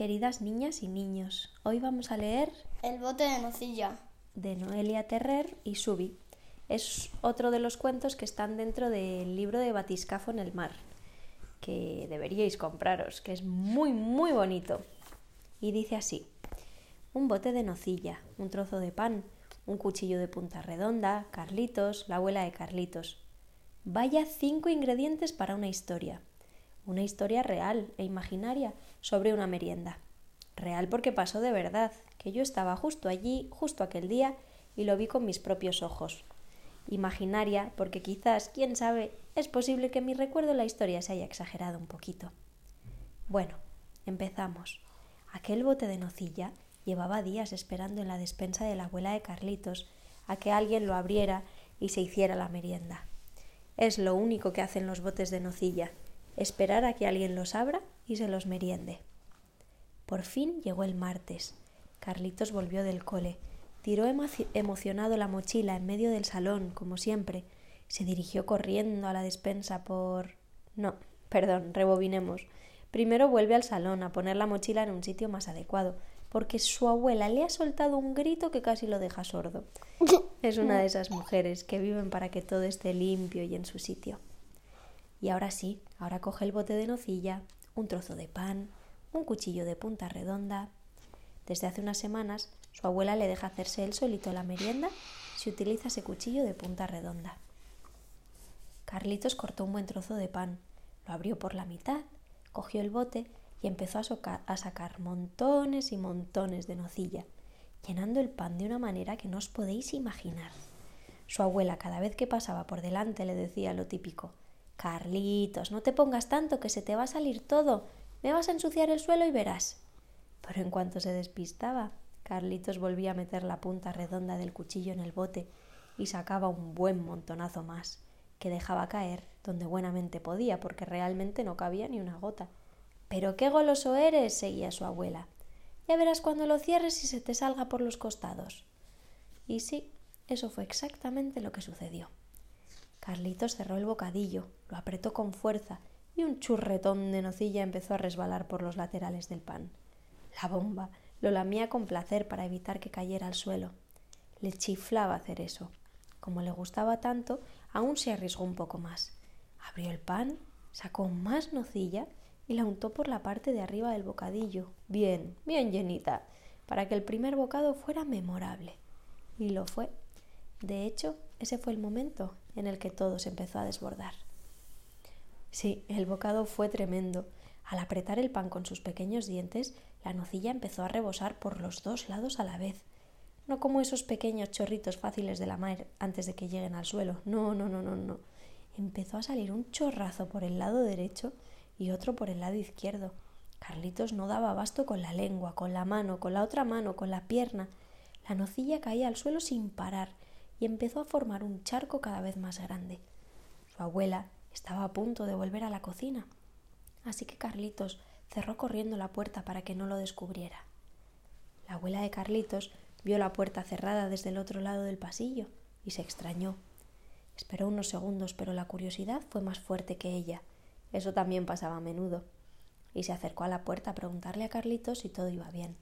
Queridas niñas y niños, hoy vamos a leer El bote de nocilla. de Noelia Terrer y Subi. Es otro de los cuentos que están dentro del libro de Batiscafo en el mar, que deberíais compraros, que es muy, muy bonito. Y dice así, un bote de nocilla, un trozo de pan, un cuchillo de punta redonda, Carlitos, la abuela de Carlitos. Vaya cinco ingredientes para una historia. Una historia real e imaginaria sobre una merienda. Real porque pasó de verdad, que yo estaba justo allí, justo aquel día, y lo vi con mis propios ojos. Imaginaria porque quizás, quién sabe, es posible que en mi recuerdo la historia se haya exagerado un poquito. Bueno, empezamos. Aquel bote de nocilla llevaba días esperando en la despensa de la abuela de Carlitos a que alguien lo abriera y se hiciera la merienda. Es lo único que hacen los botes de nocilla, esperar a que alguien los abra y se los meriende. Por fin llegó el martes. Carlitos volvió del cole, tiró emo- emocionado la mochila en medio del salón, como siempre, se dirigió corriendo a la despensa por. No, perdón, rebobinemos. Primero vuelve al salón a poner la mochila en un sitio más adecuado, porque su abuela le ha soltado un grito que casi lo deja sordo. Es una de esas mujeres que viven para que todo esté limpio y en su sitio. Y ahora sí, ahora coge el bote de nocilla, un trozo de pan, un cuchillo de punta redonda. Desde hace unas semanas, su abuela le deja hacerse él solito la merienda si utiliza ese cuchillo de punta redonda. Carlitos cortó un buen trozo de pan, lo abrió por la mitad, cogió el bote y empezó a, a sacar montones y montones de nocilla, llenando el pan de una manera que no os podéis imaginar. Su abuela cada vez que pasaba por delante le decía lo típico Carlitos, no te pongas tanto que se te va a salir todo. Me vas a ensuciar el suelo y verás. Pero en cuanto se despistaba, Carlitos volvía a meter la punta redonda del cuchillo en el bote y sacaba un buen montonazo más, que dejaba caer donde buenamente podía, porque realmente no cabía ni una gota. Pero qué goloso eres, seguía su abuela. Ya verás cuando lo cierres y se te salga por los costados. Y sí, eso fue exactamente lo que sucedió. Carlitos cerró el bocadillo, lo apretó con fuerza y un churretón de nocilla empezó a resbalar por los laterales del pan. La bomba lo lamía con placer para evitar que cayera al suelo. Le chiflaba hacer eso. Como le gustaba tanto, aún se arriesgó un poco más. Abrió el pan, sacó más nocilla y la untó por la parte de arriba del bocadillo, bien, bien llenita, para que el primer bocado fuera memorable. Y lo fue. De hecho, ese fue el momento en el que todo se empezó a desbordar. Sí, el bocado fue tremendo. Al apretar el pan con sus pequeños dientes, la nocilla empezó a rebosar por los dos lados a la vez. No como esos pequeños chorritos fáciles de la mar antes de que lleguen al suelo. No, no, no, no, no. Empezó a salir un chorrazo por el lado derecho y otro por el lado izquierdo. Carlitos no daba abasto con la lengua, con la mano, con la otra mano, con la pierna. La nocilla caía al suelo sin parar y empezó a formar un charco cada vez más grande. Su abuela estaba a punto de volver a la cocina, así que Carlitos cerró corriendo la puerta para que no lo descubriera. La abuela de Carlitos vio la puerta cerrada desde el otro lado del pasillo y se extrañó. Esperó unos segundos, pero la curiosidad fue más fuerte que ella. Eso también pasaba a menudo. Y se acercó a la puerta a preguntarle a Carlitos si todo iba bien.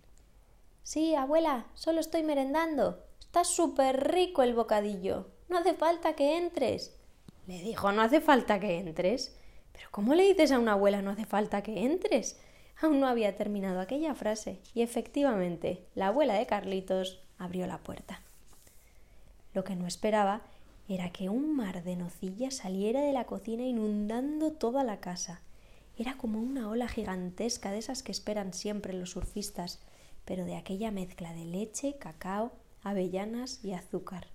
Sí, abuela, solo estoy merendando. Está súper rico el bocadillo. No hace falta que entres. Le dijo, no hace falta que entres. Pero ¿cómo le dices a una abuela no hace falta que entres? Aún no había terminado aquella frase y efectivamente la abuela de Carlitos abrió la puerta. Lo que no esperaba era que un mar de nocilla saliera de la cocina inundando toda la casa. Era como una ola gigantesca de esas que esperan siempre los surfistas, pero de aquella mezcla de leche, cacao, avellanas y azúcar.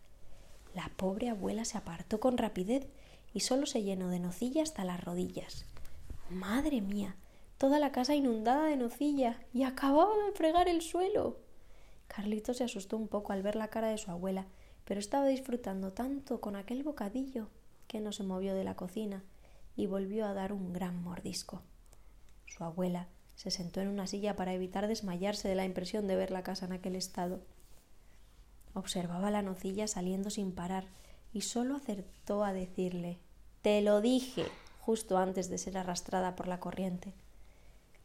La pobre abuela se apartó con rapidez y solo se llenó de nocilla hasta las rodillas. Madre mía, toda la casa inundada de nocilla y acababa de fregar el suelo. Carlito se asustó un poco al ver la cara de su abuela, pero estaba disfrutando tanto con aquel bocadillo que no se movió de la cocina y volvió a dar un gran mordisco. Su abuela se sentó en una silla para evitar desmayarse de la impresión de ver la casa en aquel estado. Observaba la nocilla saliendo sin parar y solo acertó a decirle Te lo dije justo antes de ser arrastrada por la corriente.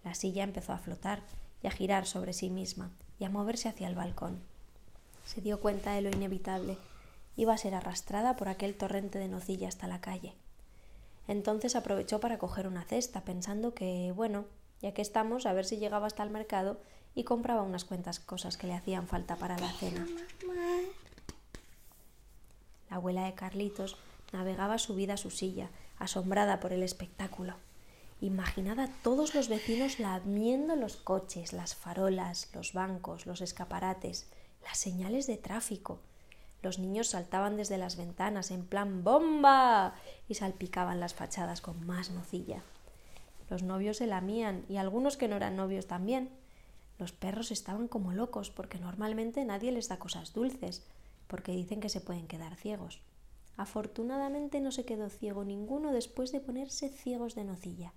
La silla empezó a flotar y a girar sobre sí misma y a moverse hacia el balcón. Se dio cuenta de lo inevitable. Iba a ser arrastrada por aquel torrente de nocilla hasta la calle. Entonces aprovechó para coger una cesta, pensando que, bueno, ya que estamos, a ver si llegaba hasta el mercado y compraba unas cuantas cosas que le hacían falta para la cena. La abuela de Carlitos navegaba subida a su silla, asombrada por el espectáculo. Imaginad a todos los vecinos lamiendo los coches, las farolas, los bancos, los escaparates, las señales de tráfico. Los niños saltaban desde las ventanas en plan ¡bomba! y salpicaban las fachadas con más nocilla. Los novios se lamían y algunos que no eran novios también. Los perros estaban como locos porque normalmente nadie les da cosas dulces, porque dicen que se pueden quedar ciegos. Afortunadamente no se quedó ciego ninguno después de ponerse ciegos de nocilla.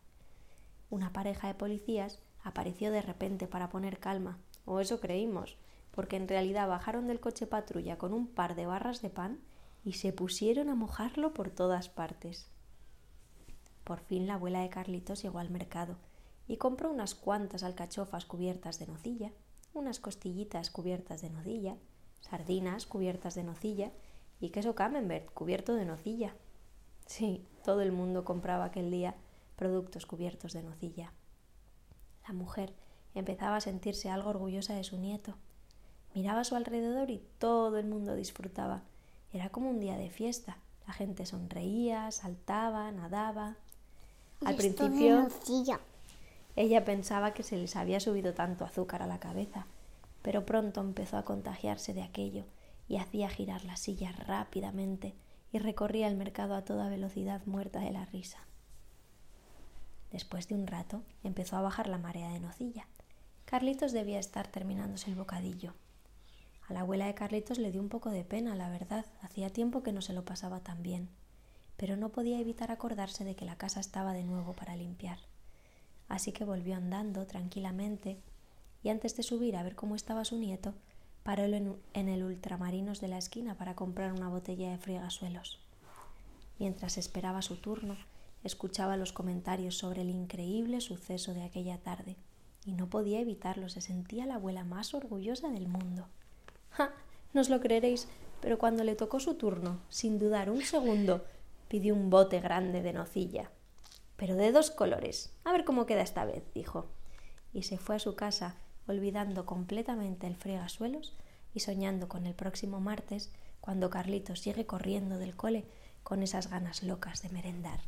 Una pareja de policías apareció de repente para poner calma, o eso creímos, porque en realidad bajaron del coche patrulla con un par de barras de pan y se pusieron a mojarlo por todas partes. Por fin la abuela de Carlitos llegó al mercado y compró unas cuantas alcachofas cubiertas de nocilla, unas costillitas cubiertas de nocilla, sardinas cubiertas de nocilla y queso camembert cubierto de nocilla. Sí, todo el mundo compraba aquel día productos cubiertos de nocilla. La mujer empezaba a sentirse algo orgullosa de su nieto. Miraba a su alrededor y todo el mundo disfrutaba. Era como un día de fiesta. La gente sonreía, saltaba, nadaba. Al principio ella pensaba que se les había subido tanto azúcar a la cabeza, pero pronto empezó a contagiarse de aquello y hacía girar la silla rápidamente y recorría el mercado a toda velocidad muerta de la risa. Después de un rato empezó a bajar la marea de nocilla. Carlitos debía estar terminándose el bocadillo. A la abuela de Carlitos le dio un poco de pena, la verdad. Hacía tiempo que no se lo pasaba tan bien. Pero no podía evitar acordarse de que la casa estaba de nuevo para limpiar. Así que volvió andando tranquilamente y antes de subir a ver cómo estaba su nieto, paró en, el ultramarinos de la esquina para comprar una botella de friegasuelos. Mientras esperaba su turno, escuchaba los comentarios sobre el increíble suceso de aquella tarde y no podía evitarlo, se sentía la abuela más orgullosa del mundo. ¡Ja! No os lo creeréis, pero cuando le tocó su turno, sin dudar un segundo, pidió un bote grande de nocilla. Pero de dos colores. A ver cómo queda esta vez, dijo. Y se fue a su casa, olvidando completamente el fregasuelos y soñando con el próximo martes, cuando Carlitos llegue corriendo del cole con esas ganas locas de merendar.